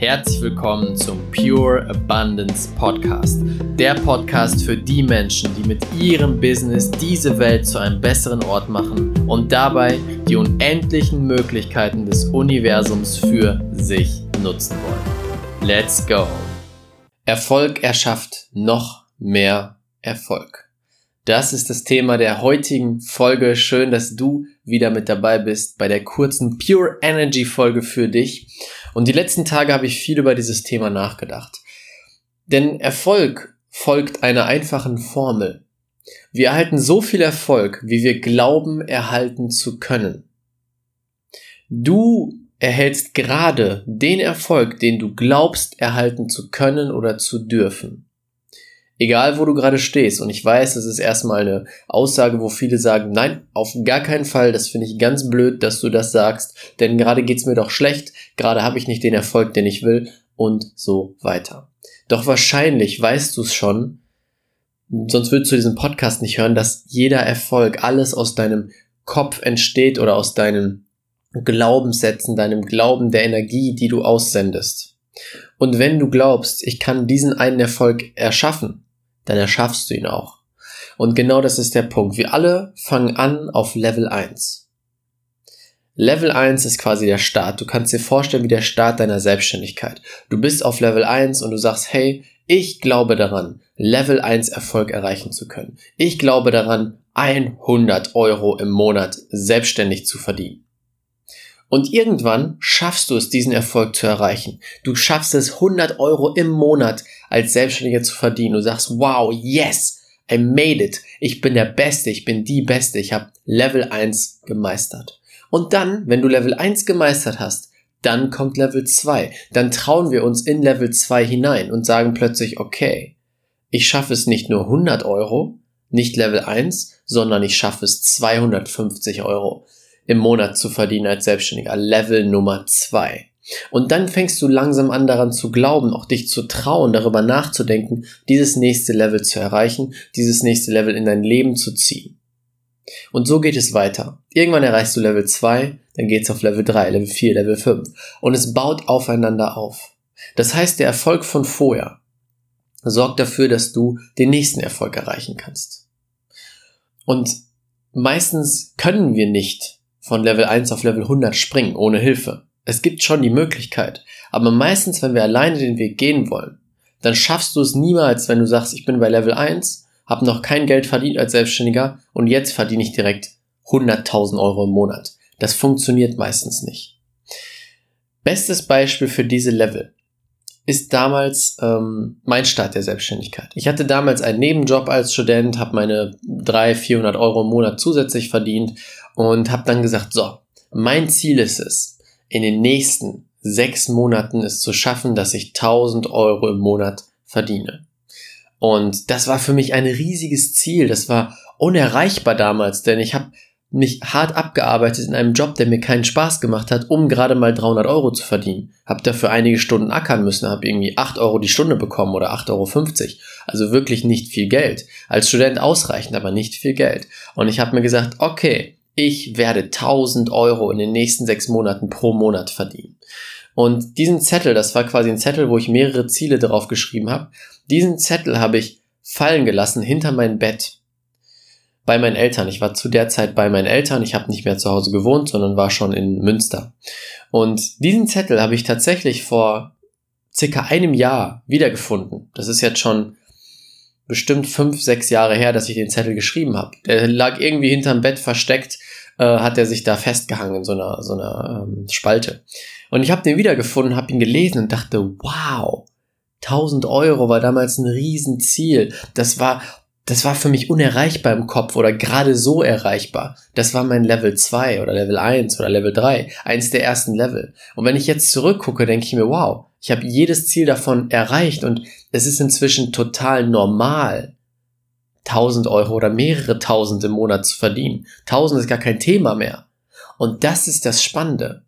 Herzlich willkommen zum Pure Abundance Podcast. Der Podcast für die Menschen, die mit ihrem Business diese Welt zu einem besseren Ort machen und dabei die unendlichen Möglichkeiten des Universums für sich nutzen wollen. Let's go! Erfolg erschafft noch mehr Erfolg. Das ist das Thema der heutigen Folge. Schön, dass du wieder mit dabei bist bei der kurzen Pure Energy Folge für dich. Und die letzten Tage habe ich viel über dieses Thema nachgedacht. Denn Erfolg folgt einer einfachen Formel. Wir erhalten so viel Erfolg, wie wir glauben erhalten zu können. Du erhältst gerade den Erfolg, den du glaubst erhalten zu können oder zu dürfen. Egal, wo du gerade stehst. Und ich weiß, das ist erstmal eine Aussage, wo viele sagen, nein, auf gar keinen Fall, das finde ich ganz blöd, dass du das sagst, denn gerade geht's mir doch schlecht, gerade habe ich nicht den Erfolg, den ich will und so weiter. Doch wahrscheinlich weißt du es schon, sonst würdest du diesen Podcast nicht hören, dass jeder Erfolg, alles aus deinem Kopf entsteht oder aus deinen Glaubenssätzen, deinem Glauben der Energie, die du aussendest. Und wenn du glaubst, ich kann diesen einen Erfolg erschaffen, dann erschaffst du ihn auch. Und genau das ist der Punkt. Wir alle fangen an auf Level 1. Level 1 ist quasi der Start. Du kannst dir vorstellen, wie der Start deiner Selbstständigkeit. Du bist auf Level 1 und du sagst, hey, ich glaube daran, Level 1 Erfolg erreichen zu können. Ich glaube daran, 100 Euro im Monat selbstständig zu verdienen. Und irgendwann schaffst du es, diesen Erfolg zu erreichen. Du schaffst es, 100 Euro im Monat als Selbstständiger zu verdienen. Du sagst, wow, yes, I made it. Ich bin der Beste, ich bin die Beste. Ich habe Level 1 gemeistert. Und dann, wenn du Level 1 gemeistert hast, dann kommt Level 2. Dann trauen wir uns in Level 2 hinein und sagen plötzlich, okay, ich schaffe es nicht nur 100 Euro, nicht Level 1, sondern ich schaffe es 250 Euro im Monat zu verdienen als Selbstständiger. Level Nummer zwei. Und dann fängst du langsam an daran zu glauben, auch dich zu trauen, darüber nachzudenken, dieses nächste Level zu erreichen, dieses nächste Level in dein Leben zu ziehen. Und so geht es weiter. Irgendwann erreichst du Level 2, dann geht's auf Level 3, Level 4, Level 5. Und es baut aufeinander auf. Das heißt, der Erfolg von vorher sorgt dafür, dass du den nächsten Erfolg erreichen kannst. Und meistens können wir nicht von Level 1 auf Level 100 springen ohne Hilfe. Es gibt schon die Möglichkeit, aber meistens, wenn wir alleine den Weg gehen wollen, dann schaffst du es niemals, wenn du sagst, ich bin bei Level 1, habe noch kein Geld verdient als Selbstständiger und jetzt verdiene ich direkt 100.000 Euro im Monat. Das funktioniert meistens nicht. Bestes Beispiel für diese Level ist damals ähm, mein Start der Selbstständigkeit. Ich hatte damals einen Nebenjob als Student, habe meine 300, 400 Euro im Monat zusätzlich verdient und habe dann gesagt, so, mein Ziel ist es, in den nächsten sechs Monaten es zu schaffen, dass ich 1000 Euro im Monat verdiene. Und das war für mich ein riesiges Ziel. Das war unerreichbar damals, denn ich habe mich hart abgearbeitet in einem Job, der mir keinen Spaß gemacht hat, um gerade mal 300 Euro zu verdienen. Hab dafür einige Stunden ackern müssen, habe irgendwie 8 Euro die Stunde bekommen oder 8,50 Euro. Also wirklich nicht viel Geld. Als Student ausreichend, aber nicht viel Geld. Und ich habe mir gesagt, okay, ich werde 1000 Euro in den nächsten sechs Monaten pro Monat verdienen. Und diesen Zettel, das war quasi ein Zettel, wo ich mehrere Ziele drauf geschrieben habe, diesen Zettel habe ich fallen gelassen hinter mein Bett bei meinen Eltern. Ich war zu der Zeit bei meinen Eltern. Ich habe nicht mehr zu Hause gewohnt, sondern war schon in Münster. Und diesen Zettel habe ich tatsächlich vor circa einem Jahr wiedergefunden. Das ist jetzt schon bestimmt fünf, sechs Jahre her, dass ich den Zettel geschrieben habe. Der lag irgendwie hinterm Bett versteckt, äh, hat er sich da festgehangen in so einer, so einer ähm, Spalte. Und ich habe den wiedergefunden, habe ihn gelesen und dachte, wow, 1000 Euro war damals ein Riesenziel. Das war, das war für mich unerreichbar im Kopf oder gerade so erreichbar. Das war mein Level 2 oder Level 1 oder Level 3, eins der ersten Level. Und wenn ich jetzt zurückgucke, denke ich mir, wow, ich habe jedes Ziel davon erreicht und es ist inzwischen total normal, 1000 Euro oder mehrere tausend im Monat zu verdienen. 1000 ist gar kein Thema mehr. Und das ist das Spannende.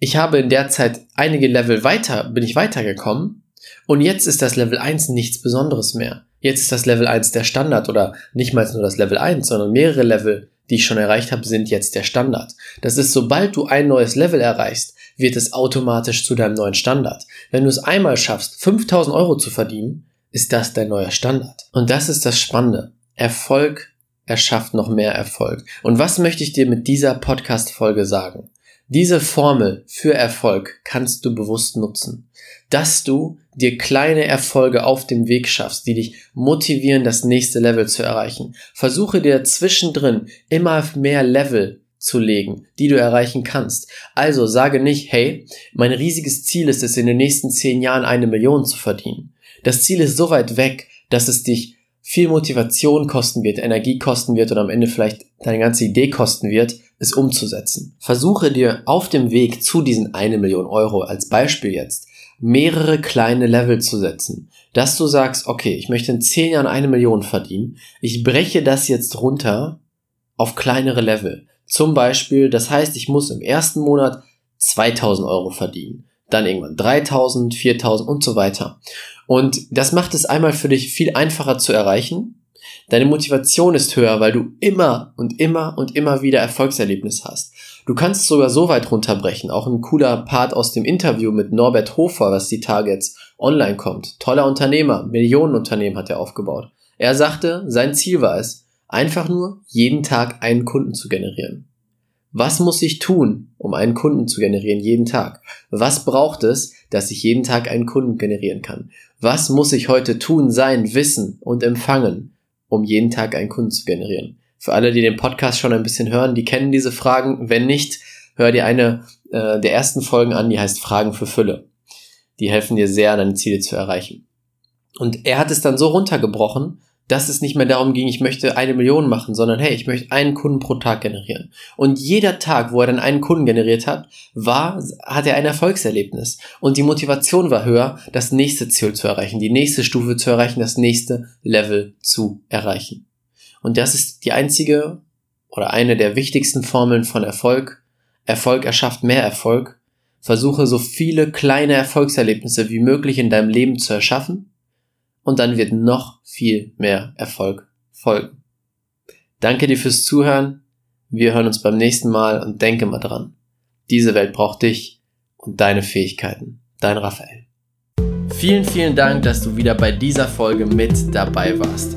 Ich habe in der Zeit einige Level weiter, bin ich weitergekommen und jetzt ist das Level 1 nichts Besonderes mehr. Jetzt ist das Level 1 der Standard oder nicht mal nur das Level 1, sondern mehrere Level, die ich schon erreicht habe, sind jetzt der Standard. Das ist, sobald du ein neues Level erreichst, wird es automatisch zu deinem neuen Standard. Wenn du es einmal schaffst, 5000 Euro zu verdienen, ist das dein neuer Standard. Und das ist das Spannende. Erfolg erschafft noch mehr Erfolg. Und was möchte ich dir mit dieser Podcast-Folge sagen? Diese Formel für Erfolg kannst du bewusst nutzen. Dass du dir kleine Erfolge auf dem Weg schaffst, die dich motivieren, das nächste Level zu erreichen. Versuche dir zwischendrin immer mehr Level zu legen, die du erreichen kannst. Also sage nicht, hey, mein riesiges Ziel ist es, in den nächsten zehn Jahren eine Million zu verdienen. Das Ziel ist so weit weg, dass es dich viel Motivation kosten wird, Energie kosten wird und am Ende vielleicht deine ganze Idee kosten wird, es umzusetzen. Versuche dir auf dem Weg zu diesen eine Million Euro als Beispiel jetzt mehrere kleine Level zu setzen, dass du sagst, okay, ich möchte in zehn Jahren eine Million verdienen, ich breche das jetzt runter auf kleinere Level. Zum Beispiel, das heißt, ich muss im ersten Monat 2000 Euro verdienen, dann irgendwann 3000, 4000 und so weiter. Und das macht es einmal für dich viel einfacher zu erreichen. Deine Motivation ist höher, weil du immer und immer und immer wieder Erfolgserlebnis hast. Du kannst sogar so weit runterbrechen. Auch ein cooler Part aus dem Interview mit Norbert Hofer, was die jetzt online kommt. Toller Unternehmer, Millionenunternehmen hat er aufgebaut. Er sagte, sein Ziel war es, einfach nur jeden Tag einen Kunden zu generieren. Was muss ich tun, um einen Kunden zu generieren jeden Tag? Was braucht es, dass ich jeden Tag einen Kunden generieren kann? Was muss ich heute tun, sein, wissen und empfangen, um jeden Tag einen Kunden zu generieren? Für alle, die den Podcast schon ein bisschen hören, die kennen diese Fragen. Wenn nicht, hör dir eine äh, der ersten Folgen an, die heißt Fragen für Fülle. Die helfen dir sehr, deine Ziele zu erreichen. Und er hat es dann so runtergebrochen, dass es nicht mehr darum ging, ich möchte eine Million machen, sondern hey, ich möchte einen Kunden pro Tag generieren. Und jeder Tag, wo er dann einen Kunden generiert hat, war, hat er ein Erfolgserlebnis. Und die Motivation war höher, das nächste Ziel zu erreichen, die nächste Stufe zu erreichen, das nächste Level zu erreichen. Und das ist die einzige oder eine der wichtigsten Formeln von Erfolg. Erfolg erschafft mehr Erfolg. Versuche so viele kleine Erfolgserlebnisse wie möglich in deinem Leben zu erschaffen und dann wird noch viel mehr Erfolg folgen. Danke dir fürs Zuhören. Wir hören uns beim nächsten Mal und denke mal dran. Diese Welt braucht dich und deine Fähigkeiten. Dein Raphael. Vielen, vielen Dank, dass du wieder bei dieser Folge mit dabei warst.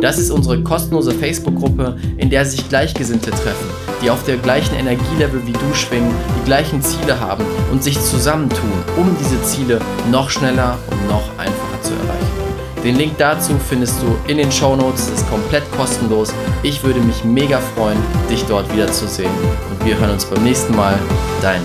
Das ist unsere kostenlose Facebook-Gruppe, in der sich Gleichgesinnte treffen, die auf der gleichen Energielevel wie du schwingen, die gleichen Ziele haben und sich zusammentun, um diese Ziele noch schneller und noch einfacher zu erreichen. Den Link dazu findest du in den Show Notes. Es ist komplett kostenlos. Ich würde mich mega freuen, dich dort wiederzusehen. Und wir hören uns beim nächsten Mal. Dein.